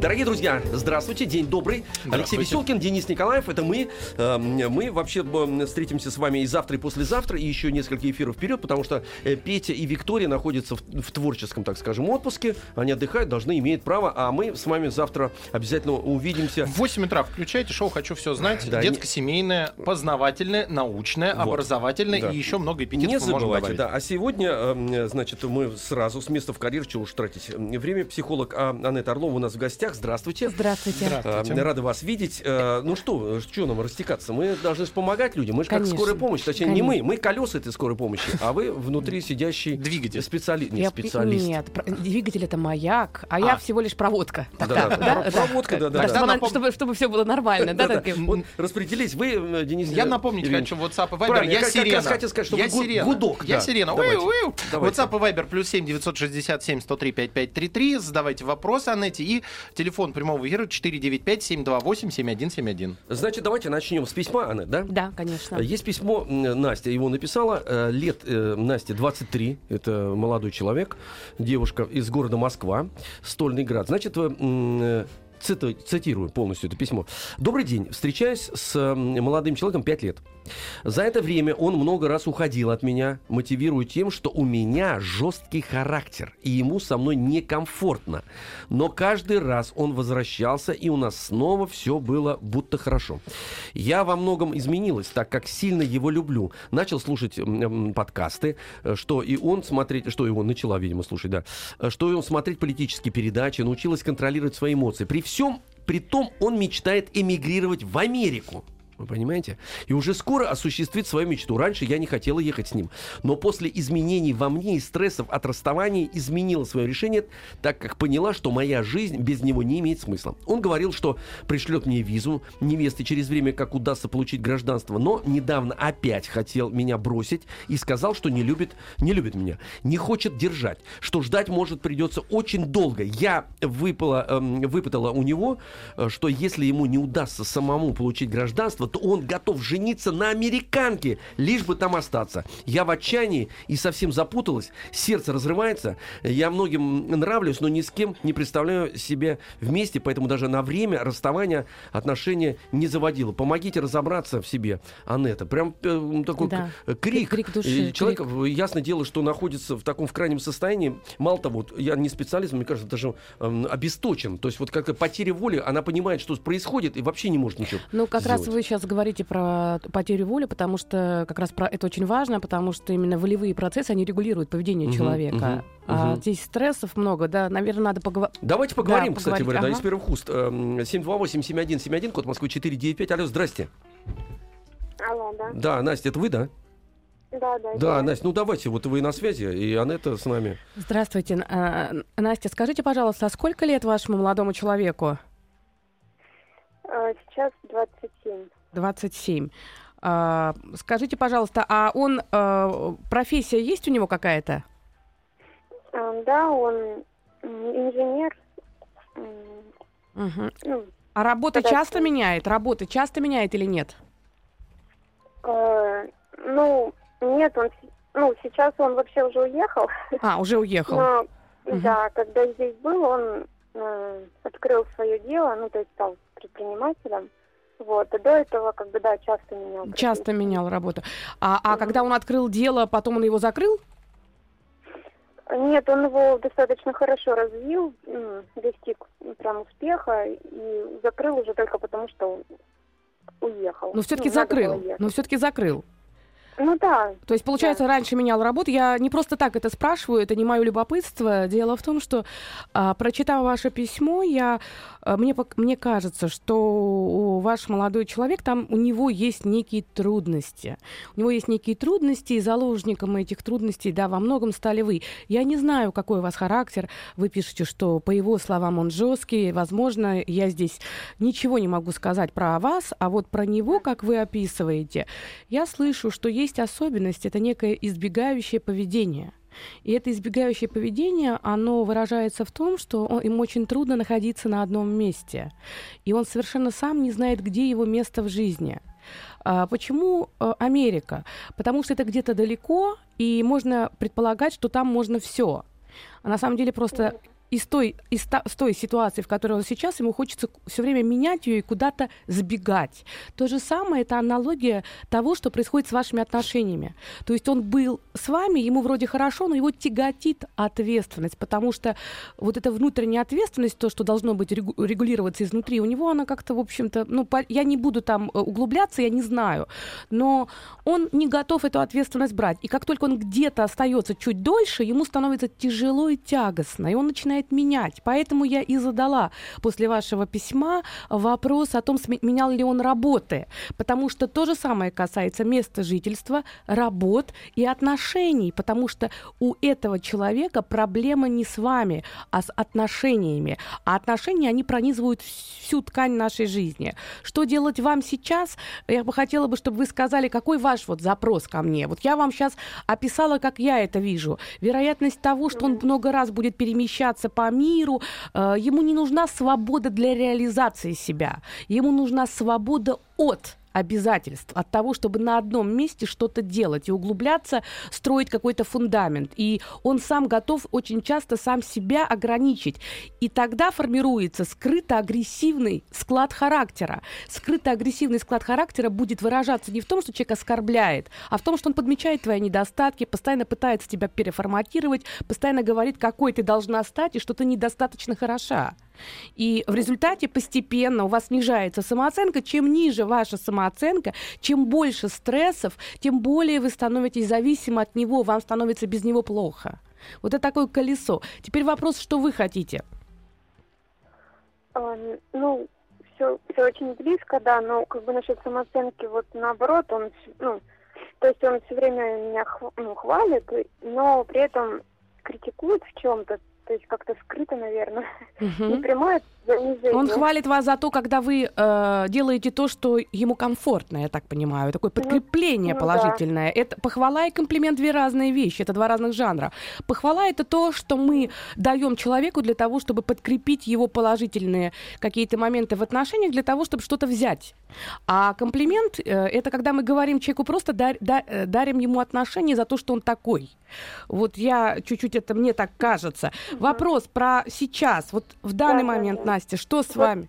Дорогие друзья, здравствуйте, день добрый. Алексей Веселкин, Денис Николаев, это мы. Э, мы вообще встретимся с вами и завтра, и послезавтра, и еще несколько эфиров вперед, потому что э, Петя и Виктория находятся в, в творческом, так скажем, отпуске. Они отдыхают, должны, имеют право, а мы с вами завтра обязательно увидимся. В 8 утра включайте шоу «Хочу все знать». Да, Детско-семейное, познавательное, научное, вот. образовательное да. и еще много эпитетов Не забывайте, да. А сегодня, э, значит, мы сразу с места в карьер, чего уж тратить время, психолог а, Анетта Орлова у нас в гостях гостях. Здравствуйте. Здравствуйте. Здравствуйте. Рады вас видеть. Э, ну что, что нам растекаться? Мы должны помогать людям. Мы же как скорая помощь. Точнее, Конечно. не мы. Мы колеса этой скорой помощи, а вы внутри сидящий двигатель. Специалист. Нет, специалист. Нет, двигатель это маяк, а, а. я всего лишь проводка. Да, да, проводка, да, да. Чтобы, чтобы все было нормально. Да, распределись. Вы, э, Денис. Я напомнить хочу WhatsApp и Viber. Я сирена. хотел сказать, что я сирена. Гудок. Я сирена. WhatsApp и Viber плюс 7 967 103 5533. Задавайте вопросы Анетте и телефон прямого эфира эфира 495-728-7171. Значит, давайте начнем с письма, Анна, да? Да, конечно. Есть письмо, Настя его написала. Э, лет э, Насте 23, это молодой человек, девушка из города Москва, Стольный град. Значит, э, цитирую полностью это письмо. Добрый день. Встречаюсь с молодым человеком 5 лет. За это время он много раз уходил от меня, мотивируя тем, что у меня жесткий характер, и ему со мной некомфортно. Но каждый раз он возвращался, и у нас снова все было будто хорошо. Я во многом изменилась, так как сильно его люблю. Начал слушать подкасты, э, что и он смотреть, что его начала, видимо, слушать, да, э, что и он смотреть политические передачи, научилась контролировать свои эмоции. При всем при том он мечтает эмигрировать в Америку. Вы понимаете? И уже скоро осуществит свою мечту. Раньше я не хотела ехать с ним. Но после изменений во мне и стрессов от расставания изменила свое решение, так как поняла, что моя жизнь без него не имеет смысла. Он говорил, что пришлет мне визу невесты через время, как удастся получить гражданство, но недавно опять хотел меня бросить и сказал, что не любит, не любит меня, не хочет держать, что ждать может придется очень долго. Я выпала, эм, выпытала у него, э, что если ему не удастся самому получить гражданство, то он готов жениться на американке, лишь бы там остаться. Я в отчаянии и совсем запуталась, сердце разрывается, я многим нравлюсь, но ни с кем не представляю себя вместе, поэтому даже на время расставания отношения не заводила. Помогите разобраться в себе, Анетта. Прям э, такой да. крик. крик души, Человек, крик. ясно дело, что находится в таком в крайнем состоянии. Мало того, вот, я не специалист, мне кажется, даже э, обесточен. То есть вот как-то потеря воли, она понимает, что происходит, и вообще не может ничего Ну, как сделать. раз вы сейчас сейчас говорите про потерю воли, потому что как раз про это очень важно, потому что именно волевые процессы, они регулируют поведение угу, человека. Угу, а угу. здесь стрессов много, да, наверное, надо поговорить. Давайте поговорим, да, кстати говоря, ага. да, из первых уст. 728-7171, эм, код Москвы 495. Алло, здрасте. Алло, да. Да, Настя, это вы, да? Да, да. Да, Настя, ну давайте, вот вы на связи, и Анетта с нами. Здравствуйте. А, Настя, скажите, пожалуйста, а сколько лет вашему молодому человеку? А, сейчас 27. 27. А, скажите, пожалуйста, а он а, профессия есть у него какая-то? А, да, он инженер. Угу. Ну, а работа часто меняет? Работы часто меняет или нет? Э, ну, нет, он ну, сейчас он вообще уже уехал. А, уже уехал. Но, угу. Да, когда здесь был, он э, открыл свое дело, ну, то есть стал предпринимателем. Вот, и до этого, как бы, да, часто менял. Часто менял работу. А, а mm-hmm. когда он открыл дело, потом он его закрыл? Нет, он его достаточно хорошо развил, достиг прям успеха и закрыл уже только потому, что уехал. Но все-таки ну, закрыл. Но все-таки закрыл. Ну да. То есть, получается, да. раньше менял работу. Я не просто так это спрашиваю, это не мое любопытство. Дело в том, что, а, прочитав ваше письмо, я, а, мне, мне кажется, что ваш молодой человек, там у него есть некие трудности. У него есть некие трудности, и заложником этих трудностей, да, во многом стали вы. Я не знаю, какой у вас характер. Вы пишете, что, по его словам, он жесткий. Возможно, я здесь ничего не могу сказать про вас, а вот про него, как вы описываете, я слышу, что есть есть особенность, это некое избегающее поведение. И это избегающее поведение, оно выражается в том, что он, им очень трудно находиться на одном месте. И он совершенно сам не знает, где его место в жизни. А почему а, Америка? Потому что это где-то далеко, и можно предполагать, что там можно все. А на самом деле просто из той, из та, с той ситуации, в которой он сейчас, ему хочется все время менять ее и куда-то сбегать. То же самое, это аналогия того, что происходит с вашими отношениями. То есть он был с вами, ему вроде хорошо, но его тяготит ответственность, потому что вот эта внутренняя ответственность, то, что должно быть регулироваться изнутри, у него она как-то, в общем-то, ну, по, я не буду там э, углубляться, я не знаю, но он не готов эту ответственность брать. И как только он где-то остается чуть дольше, ему становится тяжело и тягостно, и он начинает начинает менять. Поэтому я и задала после вашего письма вопрос о том, менял ли он работы. Потому что то же самое касается места жительства, работ и отношений. Потому что у этого человека проблема не с вами, а с отношениями. А отношения, они пронизывают всю ткань нашей жизни. Что делать вам сейчас? Я бы хотела бы, чтобы вы сказали, какой ваш вот запрос ко мне. Вот я вам сейчас описала, как я это вижу. Вероятность того, что он много раз будет перемещаться перемещаться по миру. Э, ему не нужна свобода для реализации себя. Ему нужна свобода от обязательств, от того, чтобы на одном месте что-то делать и углубляться, строить какой-то фундамент. И он сам готов очень часто сам себя ограничить. И тогда формируется скрыто-агрессивный склад характера. Скрыто-агрессивный склад характера будет выражаться не в том, что человек оскорбляет, а в том, что он подмечает твои недостатки, постоянно пытается тебя переформатировать, постоянно говорит, какой ты должна стать и что ты недостаточно хороша. И в результате постепенно у вас снижается самооценка. Чем ниже ваша самооценка, чем больше стрессов, тем более вы становитесь зависимы от него, вам становится без него плохо. Вот это такое колесо. Теперь вопрос, что вы хотите? Ну, все, все очень близко, да, но как бы насчет самооценки, вот наоборот, он, ну, то есть он все время меня ну, хвалит, но при этом критикует в чем-то, то есть как-то скрыто, наверное, угу. не прямое занижение. Он хвалит вас за то, когда вы э, делаете то, что ему комфортно, я так понимаю, такое ну, подкрепление ну, положительное. Да. Это похвала и комплимент две разные вещи, это два разных жанра. Похвала это то, что мы даем человеку для того, чтобы подкрепить его положительные какие-то моменты в отношениях, для того, чтобы что-то взять. А комплимент э, это когда мы говорим человеку просто дар, да, э, дарим ему отношения за то, что он такой. Вот я чуть-чуть это мне так кажется. Вопрос про сейчас, вот в данный да, момент, да, Настя, что с вот, вами?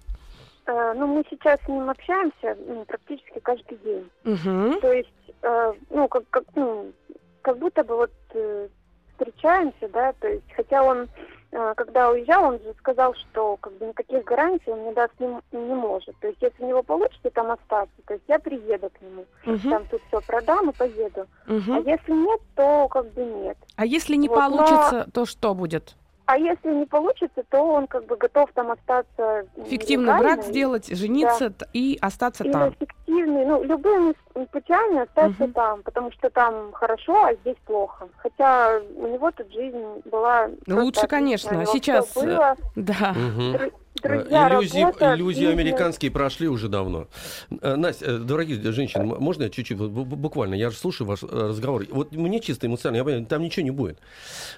Э, ну, мы сейчас с ним общаемся ну, практически каждый день. Угу. То есть, э, ну, как, как, ну, как будто бы вот э, встречаемся, да, то есть, хотя он а, когда уезжал, он же сказал, что как бы никаких гарантий он мне даст не, не может. То есть, если у него получится там остаться, то есть я приеду к нему, угу. там тут все продам и поеду. Угу. А если нет, то как бы нет. А если не вот, получится, но... то что будет? А если не получится, то он как бы готов там остаться. Фиктивный брак сделать, жениться да. и остаться Или там. фиктивный, ну, любыми путями остаться угу. там, потому что там хорошо, а здесь плохо. Хотя у него тут жизнь была... Лучше, конечно. Сейчас... Было. Да. Угу. Друзья, иллюзии, работа, иллюзии бизнес. американские прошли уже давно. Э, Настя, э, дорогие женщины, можно я чуть-чуть, буквально, я же слушаю ваш э, разговор. Вот мне чисто эмоционально, я понимаю, там ничего не будет.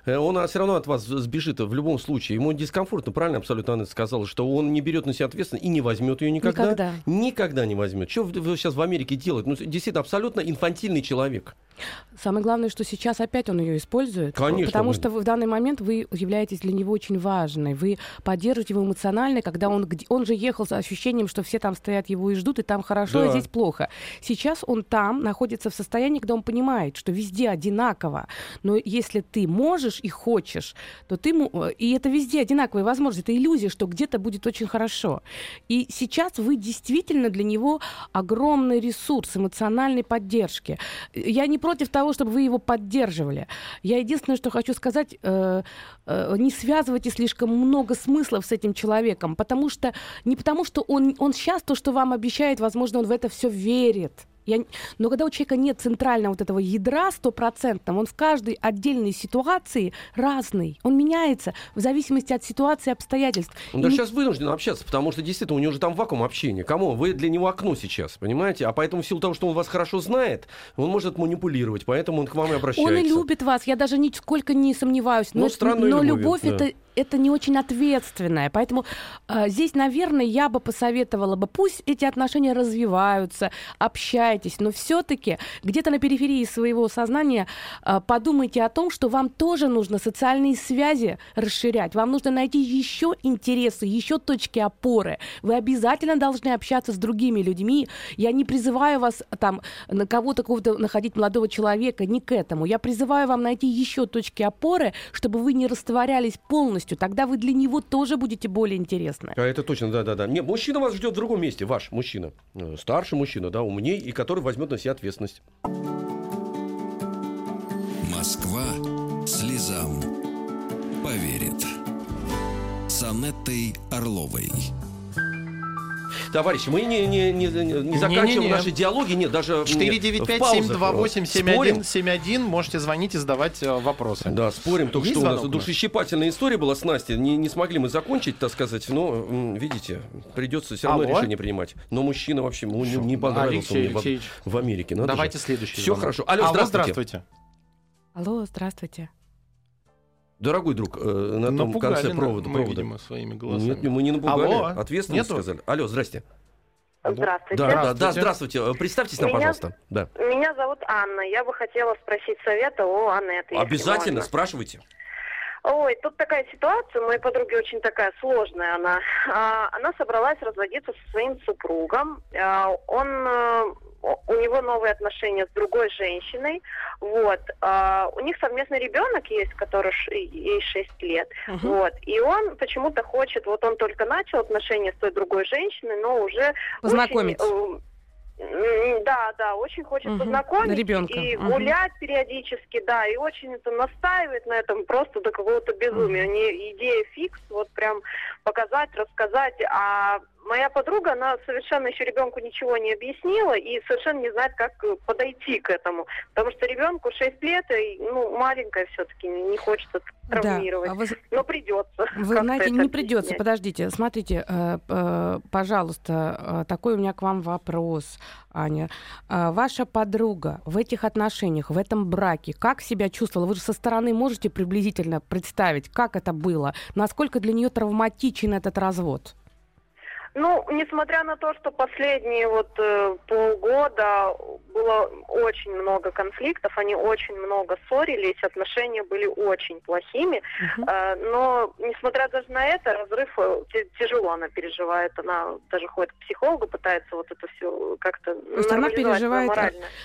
Он все равно от вас сбежит в любом случае. Ему дискомфортно, правильно абсолютно Анна сказала, что он не берет на себя ответственность и не возьмет ее никогда. Никогда. Никогда не возьмет. Что вы сейчас в Америке делаете? Ну, действительно, абсолютно инфантильный человек. Самое главное, что сейчас опять он ее использует. Конечно. Потому что в данный момент вы являетесь для него очень важной. Вы поддерживаете его эмоционально, когда он, он же ехал с ощущением, что все там стоят его и ждут, и там хорошо, а да. а здесь плохо. Сейчас он там находится в состоянии, когда он понимает, что везде одинаково. Но если ты можешь и хочешь, то ты... И это везде одинаковые возможности. Это иллюзия, что где-то будет очень хорошо. И сейчас вы действительно для него огромный ресурс эмоциональной поддержки. Я не против того, чтобы вы его поддерживали. Я единственное, что хочу сказать, э, э, не связывайте слишком много смыслов с этим человеком, потому что не потому, что он, он сейчас то, что вам обещает, возможно, он в это все верит. Я... Но когда у человека нет центрального вот этого ядра стопроцентного, он в каждой отдельной ситуации разный. Он меняется в зависимости от ситуации и обстоятельств. Он даже и... сейчас вынужден общаться, потому что действительно у него же там вакуум общения. Кому? Вы для него окно сейчас, понимаете? А поэтому в силу того, что он вас хорошо знает, он может манипулировать, поэтому он к вам и обращается. Он и любит вас, я даже нисколько не сомневаюсь. Но, но, но любовь да. это это не очень ответственное. Поэтому э, здесь, наверное, я бы посоветовала бы, пусть эти отношения развиваются, общайтесь, но все-таки где-то на периферии своего сознания э, подумайте о том, что вам тоже нужно социальные связи расширять, вам нужно найти еще интересы, еще точки опоры. Вы обязательно должны общаться с другими людьми. Я не призываю вас там на кого-то какого-то находить молодого человека, не к этому. Я призываю вам найти еще точки опоры, чтобы вы не растворялись полностью тогда вы для него тоже будете более интересны. А это точно, да-да-да. Мужчина вас ждет в другом месте, ваш мужчина. Э, старший мужчина, да, умней, и который возьмет на себя ответственность. Москва слезам поверит. С Анеттой Орловой. Товарищи, мы не, не, не, не заканчиваем не, не, не. наши диалоги, нет, даже 495-728-7171, можете звонить и задавать э, вопросы. Да, спорим, только Есть что у нас душещипательная история была с Настей, не, не смогли мы закончить, так сказать, но, видите, придется все равно Алло? решение принимать. Но мужчина вообще ему не, не понравился Алексей, мне в, в Америке. Надо Давайте же. следующий Все звонок. хорошо. Алло, Алло здравствуйте. здравствуйте. Алло, здравствуйте. Дорогой друг, э, на том напугали конце провода. Мы, провода. видимо, своими голосами. Нет, мы не напугали. Алло? Ответственно Нету? сказали. Алло, здрасте. Здравствуйте. Да, да, да, здравствуйте. Представьтесь нам, меня, пожалуйста. Да. Меня зовут Анна. Я бы хотела спросить совета у Аннеты. Обязательно, спрашивайте. Ой, тут такая ситуация, у моей подруги очень такая сложная она. А, она собралась разводиться со своим супругом. А, он э, у него новые отношения с другой женщиной, вот. А, у них совместный ребенок есть, который ш, ей 6 лет, uh-huh. вот. И он почему-то хочет, вот он только начал отношения с той другой женщиной, но уже познакомиться. Очень, э, да, да, очень хочет угу, познакомить ребенка. и угу. гулять периодически, да, и очень это настаивает на этом просто до какого-то безумия. Угу. Не идея фикс, вот прям показать, рассказать, а моя подруга, она совершенно еще ребенку ничего не объяснила и совершенно не знает, как э, подойти к этому. Потому что ребенку 6 лет, и, ну, маленькая все-таки, не хочется травмировать. Да, а вы... Но придется. Вы знаете, не придется. Подождите, смотрите, э, э, пожалуйста, такой у меня к вам вопрос, Аня. Ваша подруга в этих отношениях, в этом браке, как себя чувствовала? Вы же со стороны можете приблизительно представить, как это было? Насколько для нее травматичен этот развод? Ну, несмотря на то, что последние вот э, полгода было очень много конфликтов, они очень много ссорились, отношения были очень плохими, uh-huh. э, но несмотря даже на это, разрыв э, тяжело она переживает, она даже ходит к психологу, пытается вот это все как-то То есть она переживает,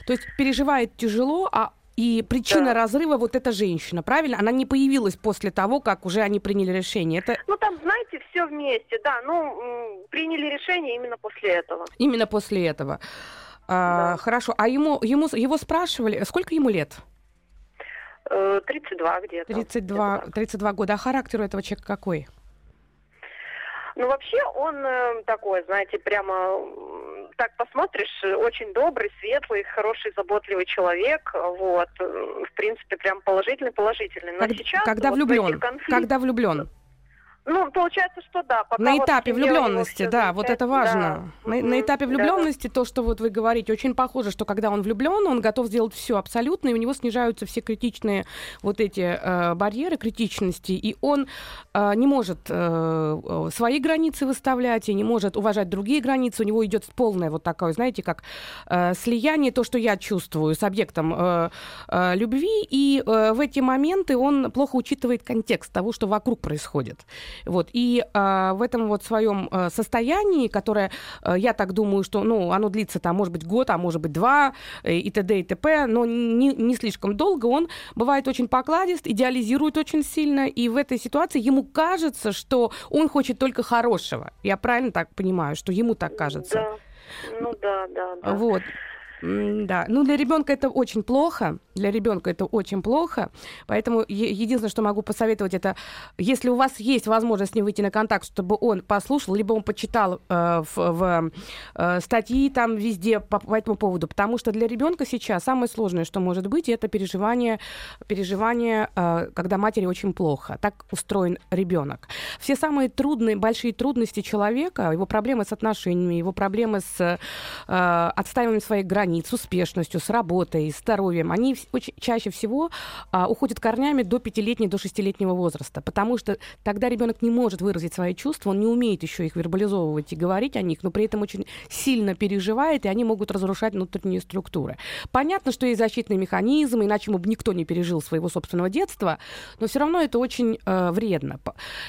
то есть переживает тяжело, а и причина да. разрыва вот эта женщина, правильно? Она не появилась после того, как уже они приняли решение. Это... Ну там, знаете, все вместе, да. Ну, приняли решение именно после этого. Именно после этого. А, да. Хорошо. А ему, ему, его спрашивали, сколько ему лет? 32 э, где-то. 32, 32 года. А характер у этого человека какой? Ну, вообще он э, такой, знаете, прямо так посмотришь, очень добрый, светлый, хороший, заботливый человек. Вот. В принципе, прям положительный, положительный. Но как, сейчас... Когда вот влюблен? Конфликт... Когда влюблен? Ну, получается, что да. Пока на этапе вот влюбленности, да, вот это важно. Да. На, mm-hmm. на этапе влюбленности да. то, что вот вы говорите, очень похоже, что когда он влюблен, он готов сделать все абсолютно, и у него снижаются все критичные вот эти э, барьеры критичности, и он э, не может э, свои границы выставлять, и не может уважать другие границы. У него идет полное вот такое, знаете, как э, слияние, то, что я чувствую с объектом э, э, любви, и э, в эти моменты он плохо учитывает контекст того, что вокруг происходит. Вот. И э, в этом вот своем э, состоянии, которое, э, я так думаю, что ну, оно длится там, может быть, год, а может быть, два, э, и т.д. и т.п., но не, не слишком долго, он бывает очень покладист, идеализирует очень сильно, и в этой ситуации ему кажется, что он хочет только хорошего. Я правильно так понимаю, что ему так кажется? Да. Ну да, да, да. Вот. Да, ну для ребенка это очень плохо. Для ребенка это очень плохо. Поэтому единственное, что могу посоветовать, это если у вас есть возможность с ним выйти на контакт, чтобы он послушал, либо он почитал э, в, в э, статьи там везде по, по этому поводу. Потому что для ребенка сейчас самое сложное, что может быть, это переживание, переживание э, когда матери очень плохо. Так устроен ребенок. Все самые трудные, большие трудности человека, его проблемы с отношениями, его проблемы с э, отстаиванием своих границ, успешностью, с работой, с здоровьем, они очень, чаще всего э, уходят корнями до пятилетнего, до шестилетнего возраста, потому что тогда ребенок не может выразить свои чувства, он не умеет еще их вербализовывать и говорить о них, но при этом очень сильно переживает, и они могут разрушать внутренние структуры. Понятно, что есть защитные механизмы, иначе бы никто не пережил своего собственного детства, но все равно это очень э, вредно.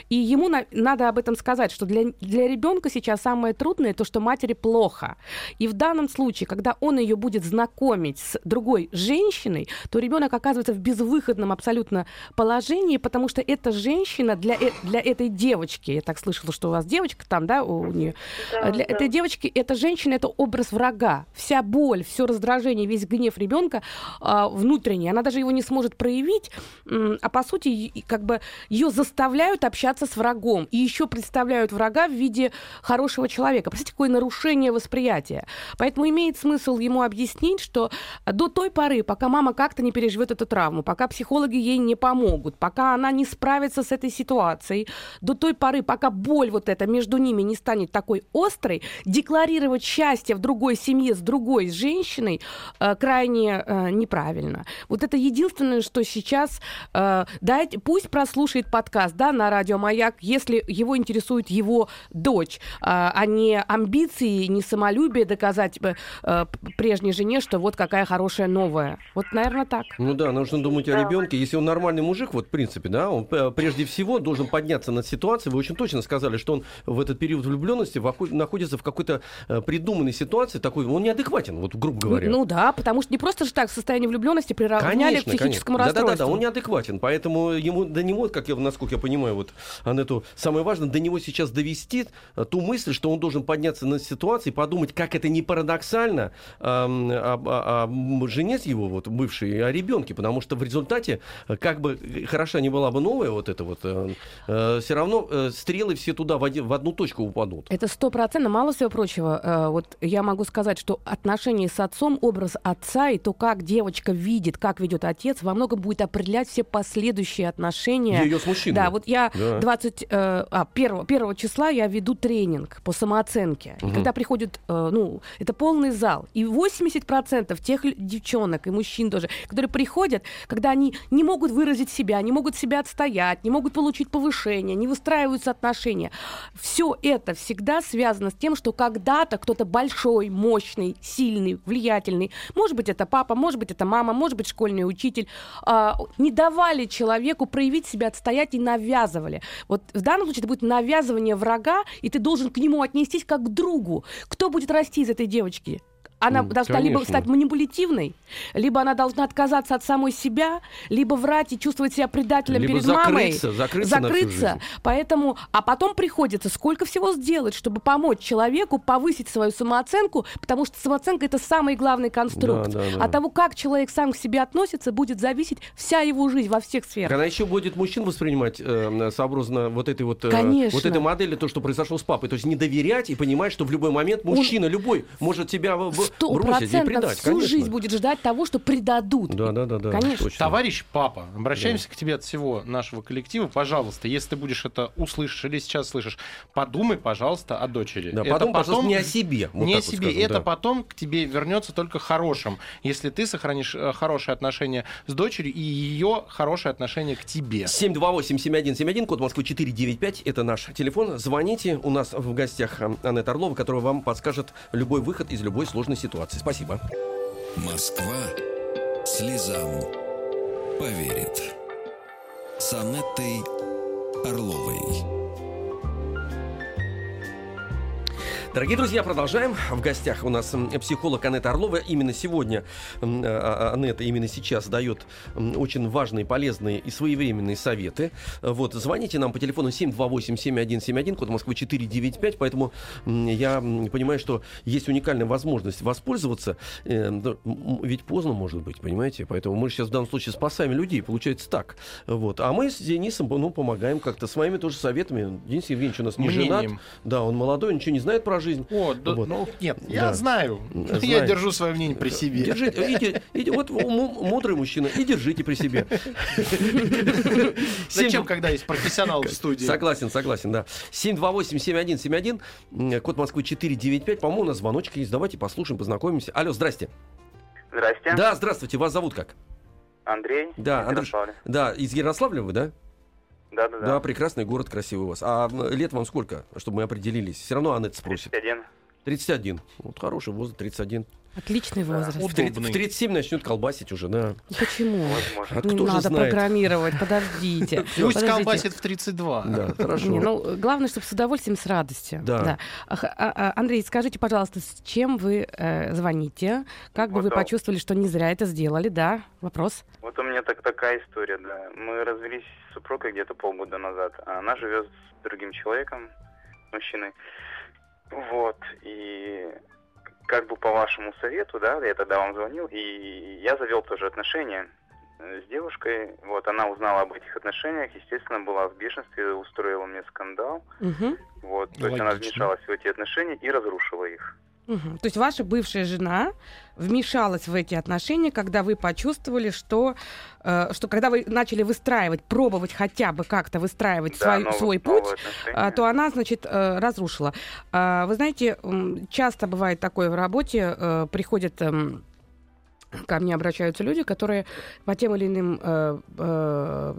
И ему на, надо об этом сказать, что для, для ребенка сейчас самое трудное то, что матери плохо. И в данном случае, когда он ее будет знакомить с другой женщиной, то ребенок оказывается в безвыходном абсолютно положении, потому что эта женщина для, э, для этой девочки, я так слышала, что у вас девочка там, да, у нее, да, для да. этой девочки эта женщина это образ врага. Вся боль, все раздражение, весь гнев ребенка э, внутренний, она даже его не сможет проявить, э, а по сути как бы ее заставляют общаться с врагом и еще представляют врага в виде хорошего человека. Представьте, какое нарушение восприятия. Поэтому имеет смысл ему объяснить, что до той поры, пока мама как-то не переживет эту травму, пока психологи ей не помогут, пока она не справится с этой ситуацией, до той поры, пока боль вот эта между ними не станет такой острой, декларировать счастье в другой семье с другой женщиной э, крайне э, неправильно. Вот это единственное, что сейчас э, дайте, пусть прослушает подкаст, да, на радио Маяк, если его интересует его дочь, а, а не амбиции, не самолюбие доказать э, прежней жене, что вот какая хорошая новая. Вот, наверное, так. Ну да, нужно думать о ребенке. Если он нормальный мужик, вот в принципе, да, он э, прежде всего должен подняться над ситуацией. Вы очень точно сказали, что он в этот период влюбленности находится в какой-то э, придуманной ситуации, такой, он неадекватен, вот грубо говоря. Ну, ну да, потому что не просто же так состояние влюбленности приравняли конечно, к психическому конечно. расстройству. Да-да-да, он неадекватен, поэтому ему до него, как я, насколько я понимаю, вот Анету, самое важное, до него сейчас довести э, ту мысль, что он должен подняться на ситуацию и подумать, как это не парадоксально а, а, а, жене его, вот, бывшей, о ребенке, потому что в результате, э, как бы хороша не была бы новая вот эта вот, э, э, все равно э, стрелы все туда в, один, в одну точку упадут. Это сто процентов, мало всего прочего. Э, вот я могу сказать, что отношения с отцом, образ отца и то, как девочка видит, как ведет отец, во многом будет определять все последующие отношения. Ее с мужчиной. Да, вот я да. 20, э, а, 1, 1 числа я веду тренинг по самооценке. Угу. И когда приходит, э, ну, это полный зал, и 80% тех девчонок и мужчин тоже, которые приходят, когда они не могут выразить себя, не могут себя отстоять, не могут получить повышение, не выстраиваются отношения. Все это всегда связано с тем, что когда-то кто-то большой, мощный, сильный, влиятельный, может быть, это папа, может быть, это мама, может быть, школьный учитель, э, не давали человеку проявить себя, отстоять и навязывали. Вот в данном случае это будет навязывание врага, и ты должен к нему отнестись как к другу. Кто будет расти из этой девочки? Она mm, должна конечно. либо стать манипулятивной, либо она должна отказаться от самой себя, либо врать и чувствовать себя предателем либо перед закрыться, мамой. Закрыться, закрыться. Поэтому, а потом приходится сколько всего сделать, чтобы помочь человеку повысить свою самооценку, потому что самооценка это самый главный конструкт. Да, да, да. От того, как человек сам к себе относится, будет зависеть вся его жизнь во всех сферах. Когда еще будет мужчин воспринимать э, сообразно вот этой вот, э, вот этой модели, то, что произошло с папой, то есть не доверять и понимать, что в любой момент мужчина Он... любой может тебя сто процентов всю конечно. жизнь будет ждать того, что предадут. Да, да, да, да. Конечно. Точно. Товарищ папа, обращаемся да. к тебе от всего нашего коллектива. Пожалуйста, если ты будешь это услышишь или сейчас слышишь, подумай, пожалуйста, о дочери. Да, это подумай, потом не о себе. Вот не о себе. скажем, это да. потом к тебе вернется только хорошим, если ты сохранишь э, хорошие отношения с дочерью и ее хорошее отношение к тебе. 728-7171, код Москвы 495, это наш телефон. Звоните. У нас в гостях э, Аннета Орлова, которая вам подскажет любой выход из любой сложной ситуации. Спасибо. Москва слезам поверит. С Анеттой Орловой. Дорогие друзья, продолжаем. В гостях у нас психолог Анетта Орлова. Именно сегодня а, а, Анетта, именно сейчас дает очень важные, полезные и своевременные советы. Вот, звоните нам по телефону 728-7171, код Москвы 495, поэтому я понимаю, что есть уникальная возможность воспользоваться. Э, ведь поздно может быть, понимаете? Поэтому мы сейчас в данном случае спасаем людей, получается так. Вот. А мы с Денисом ну, помогаем как-то своими тоже советами. Денис Евгеньевич у нас не Мнением. женат. Да, он молодой, ничего не знает про жизнь. О, да, вот. ну нет, я да. знаю. знаю. Я держу свое мнение при себе. Держите, иди, иди, вот мудрый мужчина, и держите при себе. Зачем, когда есть профессионал в студии? Согласен, согласен, да. 728-7171, код Москвы 495. По-моему, у нас звоночек есть. Давайте послушаем, познакомимся. Алло, здрасте. Здрасте. Да, здравствуйте. Вас зовут как? Андрей. Да, Андрей. Да, из Ярославля вы, да? Да, да, да. Да, прекрасный город, красивый у вас. А лет вам сколько, чтобы мы определились? Все равно Аннет спросит. 31. 31. Вот хороший возраст, 31. Отличный возраст. В, 30, в 37 начнет колбасить уже, да. Почему? А кто надо знает? программировать, подождите. Пусть колбасит в 32. Да, хорошо. Не, ну, главное, чтобы с удовольствием, с радостью. Да. да. А, а, Андрей, скажите, пожалуйста, с чем вы э, звоните? Как вот бы вы да. почувствовали, что не зря это сделали, да? Вопрос? Вот у меня так, такая история, да. Мы развелись с супругой где-то полгода назад. А она живет с другим человеком, мужчиной. Вот, и как бы по вашему совету, да, я тогда вам звонил, и я завел тоже отношения э, с девушкой. Вот, она узнала об этих отношениях, естественно, была в бешенстве, устроила мне скандал. Угу. Вот, то Логично. есть она вмешалась в эти отношения и разрушила их. Угу. То есть ваша бывшая жена вмешалась в эти отношения, когда вы почувствовали, что, э, что когда вы начали выстраивать, пробовать хотя бы как-то выстраивать да, свой, новый, свой путь, э, то она, значит, э, разрушила. Э, вы знаете, часто бывает такое в работе, э, приходят... Э, ко мне обращаются люди, которые по тем или иным э, э,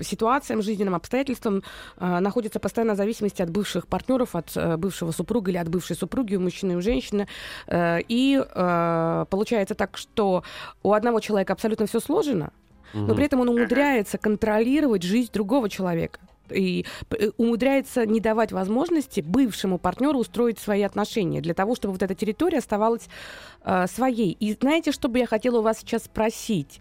ситуациям, жизненным обстоятельствам э, находятся постоянно в зависимости от бывших партнеров, от э, бывшего супруга или от бывшей супруги, у мужчины и у женщины. Э, и э, получается так, что у одного человека абсолютно все сложено, но при этом он умудряется контролировать жизнь другого человека и э, умудряется не давать возможности бывшему партнеру устроить свои отношения для того, чтобы вот эта территория оставалась э, своей. И знаете, что бы я хотела у вас сейчас спросить?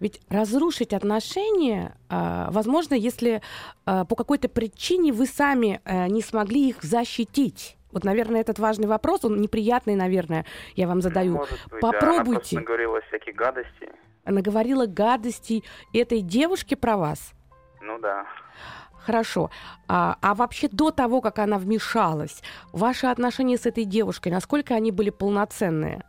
Ведь разрушить отношения э, возможно, если э, по какой-то причине вы сами э, не смогли их защитить. Вот, наверное, этот важный вопрос, он неприятный, наверное, я вам задаю. Может быть, Попробуйте. Да, она наговорила всякие гадости. Она говорила гадости этой девушке про вас? Ну да. Хорошо. А, а вообще до того, как она вмешалась, ваши отношения с этой девушкой, насколько они были полноценные?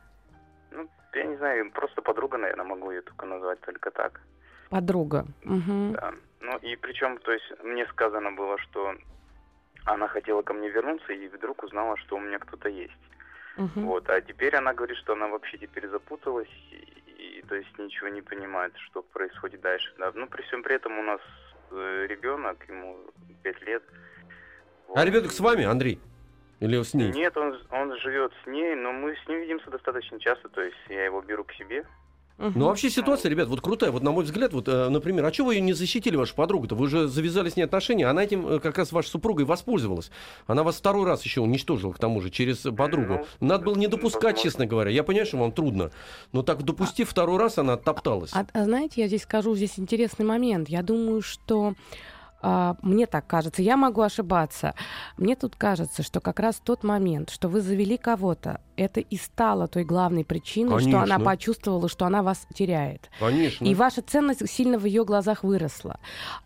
Ну, я не знаю, просто подруга, наверное, могу ее только назвать только так. Подруга. Угу. Да. Ну и причем, то есть мне сказано было, что она хотела ко мне вернуться и вдруг узнала, что у меня кто-то есть. Угу. Вот, а теперь она говорит, что она вообще теперь запуталась и, и то есть ничего не понимает, что происходит дальше. Да. Ну при всем при этом у нас ребенок, ему 5 лет. Вот. А ребенок с вами, Андрей? Или с ней? Нет, он, он живет с ней, но мы с ним видимся достаточно часто, то есть я его беру к себе. Ну, вообще ситуация, ребят, вот крутая. Вот, на мой взгляд, вот, э, например, а чего вы ее не защитили, вашу подругу-то? Вы же завязали с ней отношения. Она этим э, как раз вашей супругой воспользовалась. Она вас второй раз еще уничтожила, к тому же, через подругу. Ну, Надо было не допускать, честно говоря. Я понимаю, что вам трудно. Но так, допустив второй раз, она оттопталась. А, а знаете, я здесь скажу, здесь интересный момент. Я думаю, что а, мне так кажется, я могу ошибаться. Мне тут кажется, что как раз тот момент, что вы завели кого-то, это и стало той главной причиной, Конечно. что она почувствовала, что она вас теряет. Конечно. И ваша ценность сильно в ее глазах выросла.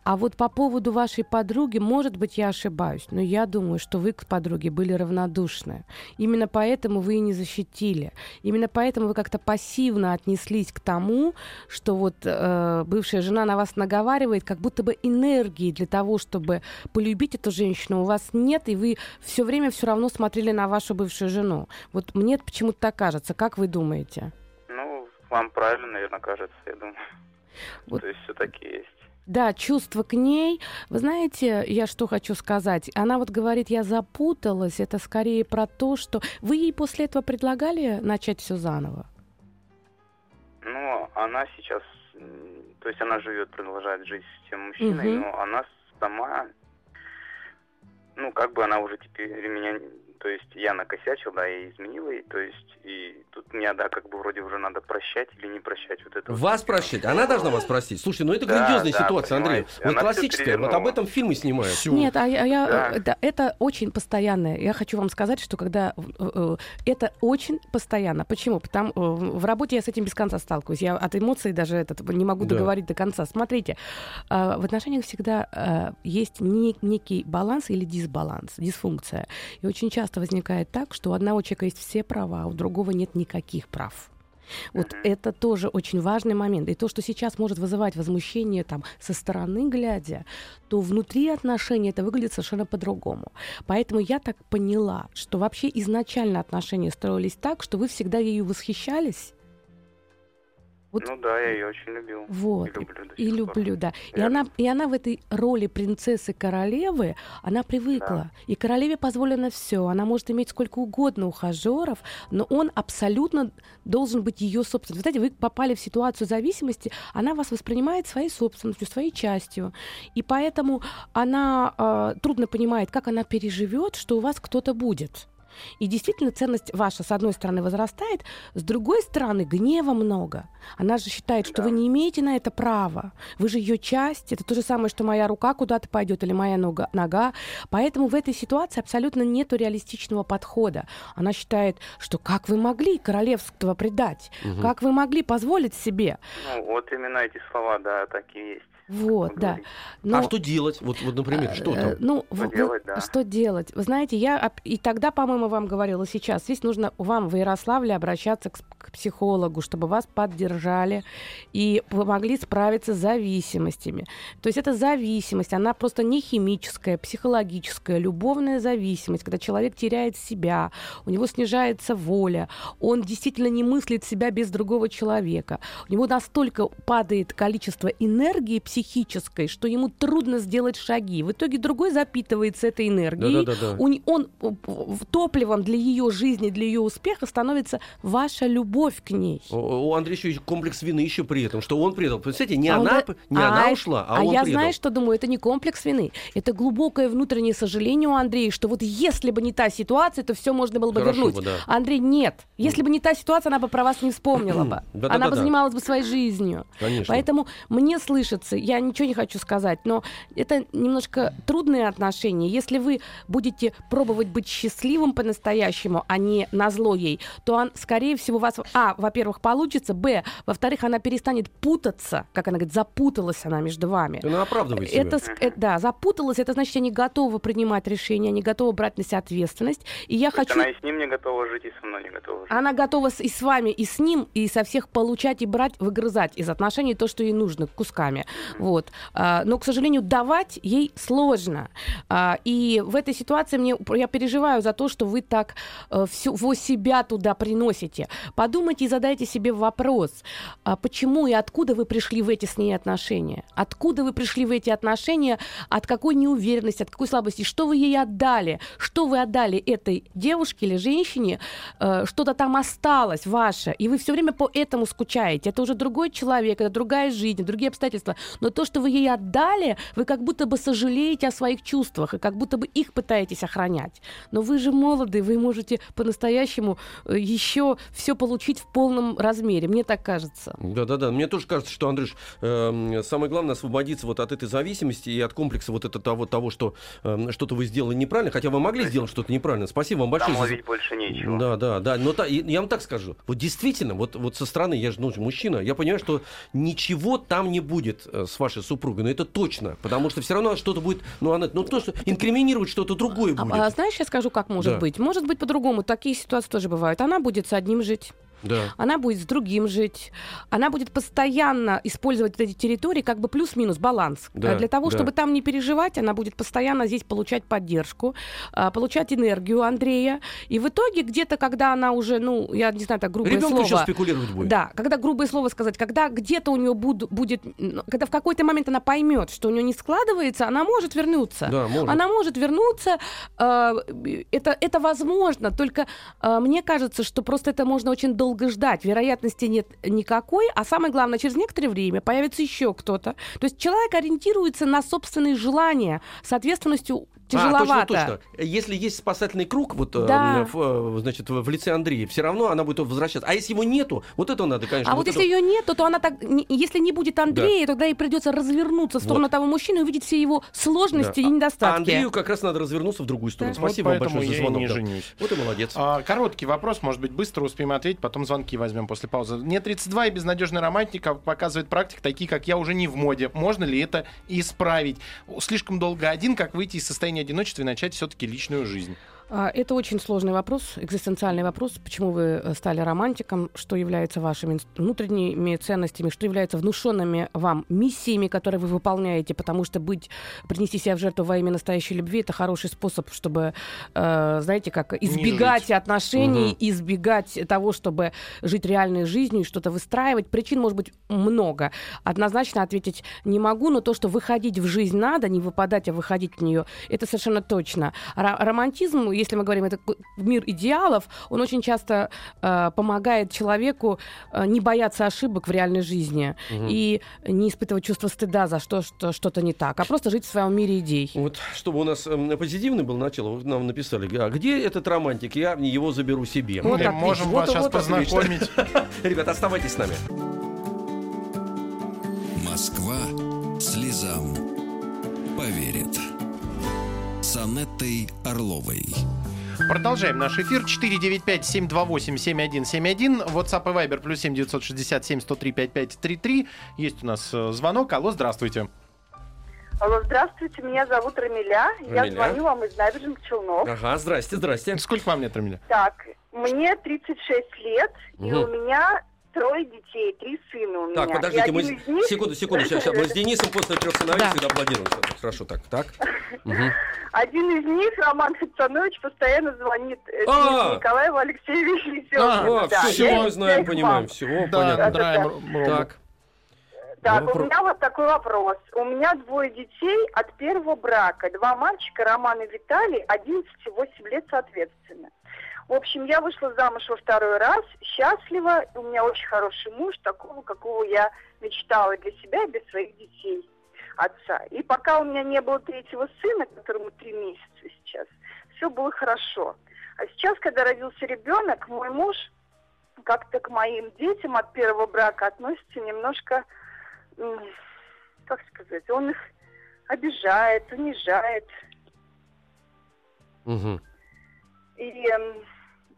А вот по поводу вашей подруги, может быть, я ошибаюсь, но я думаю, что вы к подруге были равнодушны. Именно поэтому вы и не защитили. Именно поэтому вы как-то пассивно отнеслись к тому, что вот э, бывшая жена на вас наговаривает, как будто бы энергии для того, чтобы полюбить эту женщину, у вас нет, и вы все время все равно смотрели на вашу бывшую жену. Вот мне почему-то так кажется. Как вы думаете? Ну, вам правильно, наверное, кажется, я думаю. Вот. То есть все-таки есть. Да, чувство к ней. Вы знаете, я что хочу сказать? Она вот говорит, я запуталась. Это скорее про то, что... Вы ей после этого предлагали начать все заново? Ну, она сейчас... То есть она живет, продолжает жить с тем мужчиной, угу. но она сама... Ну, как бы она уже теперь меня то есть я накосячил, да, я изменил, и, то есть и тут мне, да, как бы вроде уже надо прощать или не прощать вот это. Вас вот. прощать? Она должна вас простить? Слушайте, ну это да, грандиозная да, ситуация, Андрей. Вот классическая, вот об этом фильмы снимают. Нет, а я, я да. Э, да, это очень постоянное. Я хочу вам сказать, что когда э, э, это очень постоянно. Почему? Потому в работе я с этим без конца сталкиваюсь. Я от эмоций даже этот не могу да. договорить до конца. Смотрите, в отношениях всегда есть некий баланс или дисбаланс, дисфункция. И очень часто возникает так, что у одного человека есть все права, а у другого нет никаких прав. Вот mm-hmm. это тоже очень важный момент. И то, что сейчас может вызывать возмущение там со стороны глядя, то внутри отношений это выглядит совершенно по-другому. Поэтому я так поняла, что вообще изначально отношения строились так, что вы всегда ею восхищались, вот. Ну да, я ее очень любил. Вот. И люблю, и люблю да. И она, и она в этой роли принцессы королевы, она привыкла. Да. И королеве позволено все. Она может иметь сколько угодно ухажеров, но он абсолютно должен быть ее собственным. Знаете, вы попали в ситуацию зависимости, она вас воспринимает своей собственностью, своей частью. И поэтому она э, трудно понимает, как она переживет, что у вас кто-то будет. И действительно ценность ваша, с одной стороны, возрастает, с другой стороны, гнева много. Она же считает, что да. вы не имеете на это права. Вы же ее часть. Это то же самое, что моя рука куда-то пойдет или моя нога, нога. Поэтому в этой ситуации абсолютно нет реалистичного подхода. Она считает, что как вы могли королевство предать? Угу. Как вы могли позволить себе? Ну, вот именно эти слова, да, такие есть. Вот, да. Но, а что делать? Вот, вот например, что там? Э, ну, что, в, делать, да. что делать? Вы знаете, я и тогда, по-моему, вам говорила сейчас, здесь нужно вам в Ярославле обращаться к, к психологу, чтобы вас поддержали и помогли справиться с зависимостями. То есть это зависимость, она просто не химическая, психологическая, любовная зависимость, когда человек теряет себя, у него снижается воля, он действительно не мыслит себя без другого человека, у него настолько падает количество энергии психической, что ему трудно сделать шаги. В итоге другой запитывается этой энергией. Да, да, да, Он, он топливом для ее жизни, для ее успеха становится ваша любовь к ней. У Андрея еще комплекс вины еще при этом, что он предал. Представляете, не, а она, он, не а, она ушла, а, а он я предал. знаю, что думаю, это не комплекс вины. Это глубокое внутреннее сожаление у Андрея, что вот если бы не та ситуация, то все можно было бы Хорошо вернуть. Бы, да. Андрей, нет. Если бы не та ситуация, она бы про вас не вспомнила бы. Она бы занималась бы своей жизнью. Поэтому мне слышится, я ничего не хочу сказать, но это немножко трудные отношения. Если вы будете пробовать быть счастливым по-настоящему, а не на зло ей, то, он, скорее всего, вас, а, во-первых, получится, б, во-вторых, она перестанет путаться, как она говорит, запуталась она между вами. Она оправдывает себя. Это, это, да, запуталась, это значит, я не готова принимать решения, не готова брать на себя ответственность. И я хочу... Она и с ним не готова жить, и со мной не готова жить. Она готова и с вами, и с ним, и со всех получать и брать, выгрызать из отношений то, что ей нужно, кусками. Вот. А, но, к сожалению, давать ей сложно. А, и в этой ситуации мне, я переживаю за то, что вы так э, всего себя туда приносите. Подумайте и задайте себе вопрос, а почему и откуда вы пришли в эти с ней отношения? Откуда вы пришли в эти отношения? От какой неуверенности, от какой слабости? Что вы ей отдали? Что вы отдали этой девушке или женщине? Э, что-то там осталось ваше, и вы все время по этому скучаете. Это уже другой человек, это другая жизнь, другие обстоятельства. Но то, что вы ей отдали, вы как будто бы сожалеете о своих чувствах и как будто бы их пытаетесь охранять. Но вы же молоды, вы можете по-настоящему э, еще все получить в полном размере. Мне так кажется. Да-да-да. Мне тоже кажется, что, Андрюш, э, самое главное освободиться вот от этой зависимости и от комплекса вот это того, того что э, что-то вы сделали неправильно, хотя вы могли сделать что-то неправильно. Спасибо вам большое. Там за... больше нечего. Да, да, да. Но та, я вам так скажу. Вот действительно, вот, вот со стороны, я же ну, мужчина, я понимаю, что ничего там не будет э, с вашей супругой. Но это точно, потому что все равно что-то будет, ну, она, ну, то, что инкриминировать что-то другое а, будет. А, а знаешь, я скажу, как может да. быть. Может быть по-другому. Такие ситуации тоже бывают. Она будет с одним жить. Да. Она будет с другим жить. Она будет постоянно использовать эти территории как бы плюс-минус баланс. Да, Для того, да. чтобы там не переживать, она будет постоянно здесь получать поддержку, а, получать энергию Андрея. И в итоге где-то, когда она уже, ну, я не знаю, так грубое Ребенку слово... еще спекулировать будет. Да, когда грубое слово сказать, когда где-то у нее буд- будет... Когда в какой-то момент она поймет, что у нее не складывается, она может вернуться. Да, может. Она может вернуться. Э, это, это возможно, только э, мне кажется, что просто это можно очень долго долго ждать, вероятности нет никакой, а самое главное, через некоторое время появится еще кто-то. То есть человек ориентируется на собственные желания с ответственностью тяжеловато. А, точно, точно. Если есть спасательный круг, вот, да. в, значит, в лице Андрея, все равно она будет возвращаться. А если его нету, вот это надо, конечно. А вот, вот если это... ее нету, то она так, если не будет Андрея, да. тогда ей придется развернуться в сторону вот. того мужчины и увидеть все его сложности да. и недостатки. А Андрею как раз надо развернуться в другую сторону. Да. Спасибо вот вам большое за звонок. Не женюсь. Вот и молодец. А, короткий вопрос, может быть, быстро успеем ответить, потом звонки возьмем после паузы. Мне 32 и безнадежный романтика показывает практика, такие как я уже не в моде. Можно ли это исправить? Слишком долго один, как выйти из состояния одиночества и начать все-таки личную жизнь? А, это очень сложный вопрос, экзистенциальный вопрос. Почему вы э, стали романтиком? Что является вашими внутренними ценностями? Что является внушенными вам миссиями, которые вы выполняете? Потому что быть, принести себя в жертву во имя настоящей любви – это хороший способ, чтобы, э, знаете, как избегать отношений, угу. избегать того, чтобы жить реальной жизнью и что-то выстраивать. Причин может быть много. Однозначно ответить не могу, но то, что выходить в жизнь надо, не выпадать, а выходить в нее, это совершенно точно. Романтизм если мы говорим, это мир идеалов, он очень часто э, помогает человеку э, не бояться ошибок в реальной жизни угу. и не испытывать чувство стыда за что, что что-то не так, а просто жить в своем мире идей. Вот, чтобы у нас э, позитивный был начало, вы нам написали, а где этот романтик? Я его заберу себе. Вот Мы можем вас вот, сейчас вот познакомить. Ребята, оставайтесь с нами. Москва слезам поверит с Анеттой Орловой. Продолжаем наш эфир. 495-728-7171. WhatsApp и Viber плюс 7 967 103 5533. Есть у нас э, звонок. Алло, здравствуйте. Алло, здравствуйте, меня зовут Рамиля. Рамиля. Я звоню вам из набережных Челнов. Ага, здрасте, здрасте. Сколько вам лет, Рамиля? Так, мне 36 лет, угу. и у меня трое детей, три сына у меня. Так, подождите, мы... Них... Секунду, секунду, сейчас, сейчас. Мы с Денисом после трех сыновей да. всегда аплодируем. Хорошо, так, так. Один из них, Роман Хацанович, постоянно звонит э, а! Николаеву Алексеевичу А, все, мы знаем, понимаем, все, понятно. Так. Так, у меня вот такой вопрос. У меня двое детей от первого брака. Два мальчика, Роман и Виталий, 11 и 8 лет соответственно. В общем, я вышла замуж во второй раз, счастлива, у меня очень хороший муж, такого, какого я мечтала для себя и для своих детей, отца. И пока у меня не было третьего сына, которому три месяца сейчас, все было хорошо. А сейчас, когда родился ребенок, мой муж как-то к моим детям от первого брака относится немножко, как сказать, он их обижает, унижает. Угу. И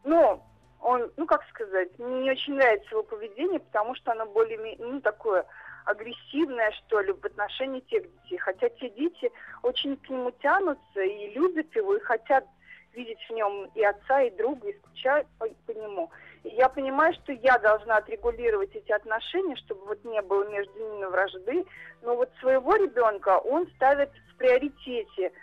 ну, он, ну как сказать, мне не очень нравится его поведение, потому что оно более, ну такое агрессивное, что ли, в отношении тех детей. Хотя те дети очень к нему тянутся и любят его, и хотят видеть в нем и отца, и друга, и скучают по, по нему. И я понимаю, что я должна отрегулировать эти отношения, чтобы вот не было между ними вражды. Но вот своего ребенка он ставит в приоритете –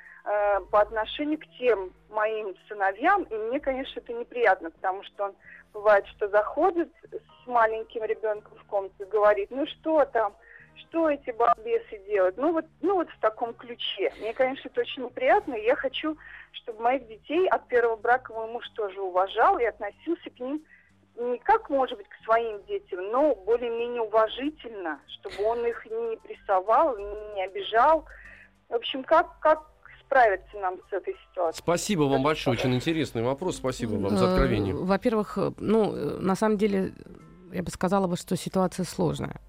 Э, по отношению к тем моим сыновьям, и мне, конечно, это неприятно, потому что он бывает, что заходит с маленьким ребенком в комнату и говорит, ну что там, что эти балбесы делают? Ну вот, ну вот в таком ключе. Мне, конечно, это очень неприятно, и я хочу, чтобы моих детей от первого брака мой муж тоже уважал и относился к ним не как, может быть, к своим детям, но более-менее уважительно, чтобы он их не прессовал, не обижал. В общем, как, как справиться нам с этой ситуацией. Спасибо вам большое, очень интересный вопрос. Спасибо вам за откровение. Э, во-первых, э, ну, э, на самом деле, я бы сказала бы, что ситуация сложная.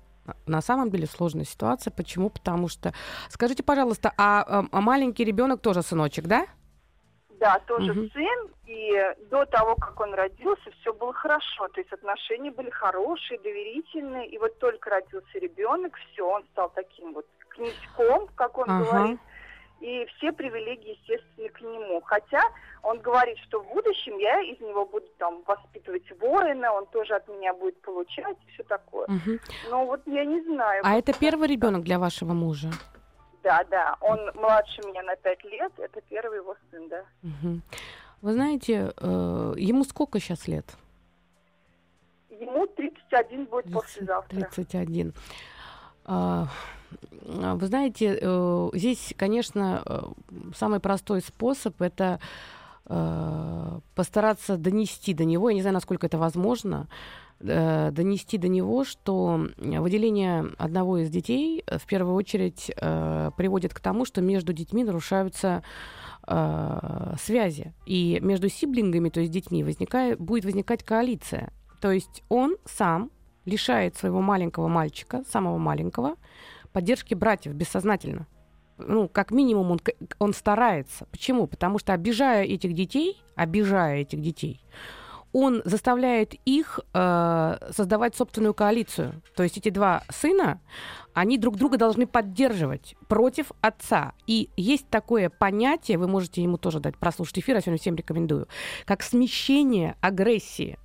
На самом деле сложная ситуация. Почему? Потому что... Скажите, пожалуйста, а, а маленький ребенок тоже сыночек, да? Да, тоже угу. сын. И до того, как он родился, все было хорошо. То есть отношения были хорошие, доверительные. И вот только родился ребенок, все, он стал таким вот князьком, как он ага. говорит и все привилегии, естественно, к нему. Хотя он говорит, что в будущем я из него буду там воспитывать воина, он тоже от меня будет получать и все такое. Угу. Но вот я не знаю. А это первый ребенок для вашего мужа? Да, да. Он младше меня на пять лет. Это первый его сын, да. Угу. Вы знаете, э, ему сколько сейчас лет? Ему 31 будет 30, послезавтра. 31. А, вы знаете, э, здесь, конечно, э, самый простой способ это э, постараться донести до него, я не знаю, насколько это возможно, донести до него, что выделение одного из детей в первую очередь приводит к тому, что между детьми нарушаются связи. И между сиблингами, то есть детьми, возникает, будет возникать коалиция. То есть он сам лишает своего маленького мальчика, самого маленького, поддержки братьев бессознательно. Ну, как минимум, он, он старается. Почему? Потому что обижая этих детей, обижая этих детей, он заставляет их э, создавать собственную коалицию. То есть эти два сына, они друг друга должны поддерживать против отца. И есть такое понятие, вы можете ему тоже дать прослушать эфир, я сегодня всем рекомендую, как смещение агрессии.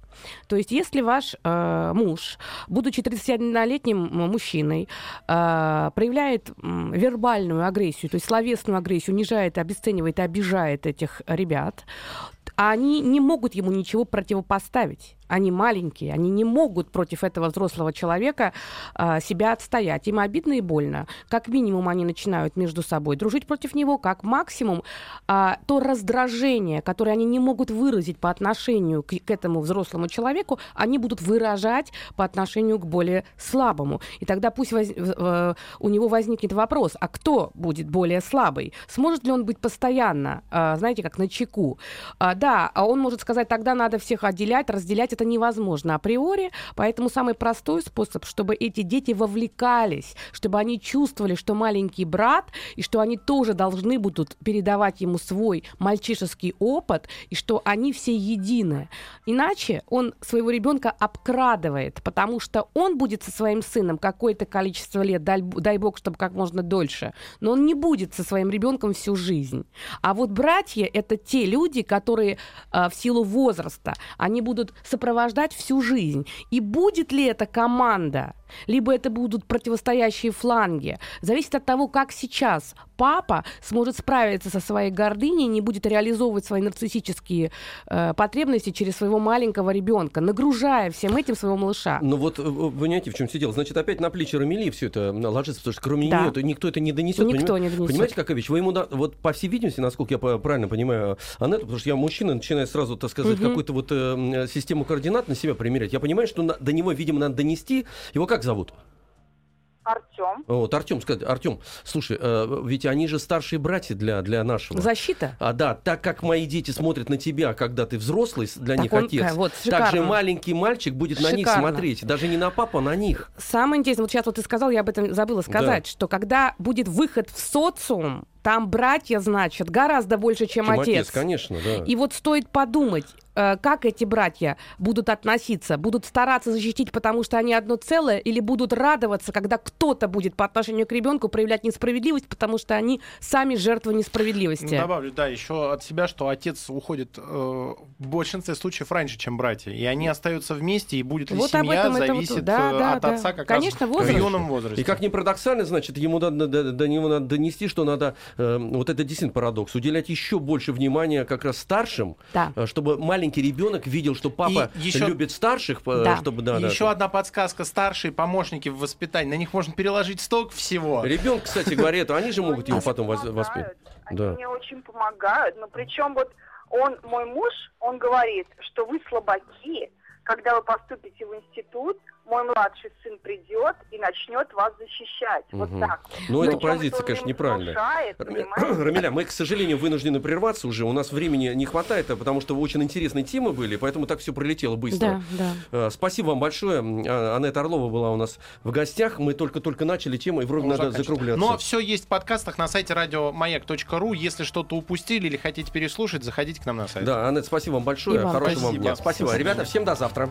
То есть, если ваш э, муж, будучи 31-летним мужчиной, э, проявляет э, вербальную агрессию, то есть словесную агрессию, унижает, обесценивает и обижает этих ребят, они не могут ему ничего противопоставить они маленькие, они не могут против этого взрослого человека а, себя отстоять. Им обидно и больно. Как минимум они начинают между собой дружить против него, как максимум а, то раздражение, которое они не могут выразить по отношению к, к этому взрослому человеку, они будут выражать по отношению к более слабому. И тогда пусть воз, э, у него возникнет вопрос, а кто будет более слабый? Сможет ли он быть постоянно, э, знаете, как на чеку? А, да, он может сказать, тогда надо всех отделять, разделять, это невозможно априори, поэтому самый простой способ, чтобы эти дети вовлекались, чтобы они чувствовали, что маленький брат, и что они тоже должны будут передавать ему свой мальчишеский опыт, и что они все едины. Иначе он своего ребенка обкрадывает, потому что он будет со своим сыном какое-то количество лет, дай бог, чтобы как можно дольше, но он не будет со своим ребенком всю жизнь. А вот братья — это те люди, которые э, в силу возраста, они будут сопровождать сопровождать всю жизнь. И будет ли эта команда либо это будут противостоящие фланги. Зависит от того, как сейчас папа сможет справиться со своей гордыней, не будет реализовывать свои нарциссические э, потребности через своего маленького ребенка, нагружая всем этим своего малыша. Ну вот, э, вы понимаете, в чем все дело? Значит, опять на плечи Рамили все это ложится, потому что кроме да. нее то никто это не донесет. Никто поним... не донесет. Понимаете, какая вещь? Вы ему, да, вот по всей видимости, насколько я правильно понимаю Анетту, потому что я мужчина, начинаю сразу, так сказать, угу. какую-то вот э, систему координат на себя примерять. Я понимаю, что на, до него, видимо, надо донести. Его как зовут? Артем. Вот, Артем, сказать, Артем, слушай, э, ведь они же старшие братья для, для нашего. Защита. А, да, так как мои дети смотрят на тебя, когда ты взрослый, для так них он, отец, вот, так же маленький мальчик будет шикарно. на них смотреть, даже не на папу, а на них. Самое интересное, вот сейчас вот ты сказал, я об этом забыла сказать, да. что когда будет выход в социум, там братья, значит, гораздо больше, чем, чем отец. отец. Конечно, да. И вот стоит подумать, Э, как эти братья будут относиться? Будут стараться защитить, потому что они одно целое, или будут радоваться, когда кто-то будет по отношению к ребенку проявлять несправедливость, потому что они сами жертвы несправедливости? Добавлю, да, еще от себя, что отец уходит э, в большинстве случаев раньше, чем братья, и они остаются вместе, и будет ли вот семья зависит вот, да, э, да, от да. отца как Конечно, раз возраст. в юном возрасте. И как ни парадоксально, значит, ему надо, до, до него надо донести, что надо, э, вот это действительно парадокс, уделять еще больше внимания как раз старшим, да. Э, чтобы маленький маленький ребенок видел, что папа еще... любит старших, да. чтобы да, Еще да, одна подсказка: старшие помощники в воспитании. На них можно переложить столько всего. Ребенок, кстати говоря, они же могут его потом воспитать. Они да. мне очень помогают. Но причем вот он, мой муж, он говорит, что вы слабаки, когда вы поступите в институт, мой младший сын придет и начнет вас защищать. Угу. Вот так. Ну, эта позиция, конечно, неправильная. Рамиля, мы, к сожалению, вынуждены прерваться уже. У нас времени не хватает, а потому что очень интересные темы были, поэтому так все пролетело быстро. Да, да. Спасибо вам большое. А, Анетта Орлова была у нас в гостях. Мы только-только начали тему, и вроде надо закругляться. Но все есть в подкастах на сайте радиомаяк.ру. Если что-то упустили или хотите переслушать, заходите к нам на сайт. Да, Анетта, спасибо вам большое. Хорошего вам дня. Спасибо. спасибо. Ребята, всем до завтра.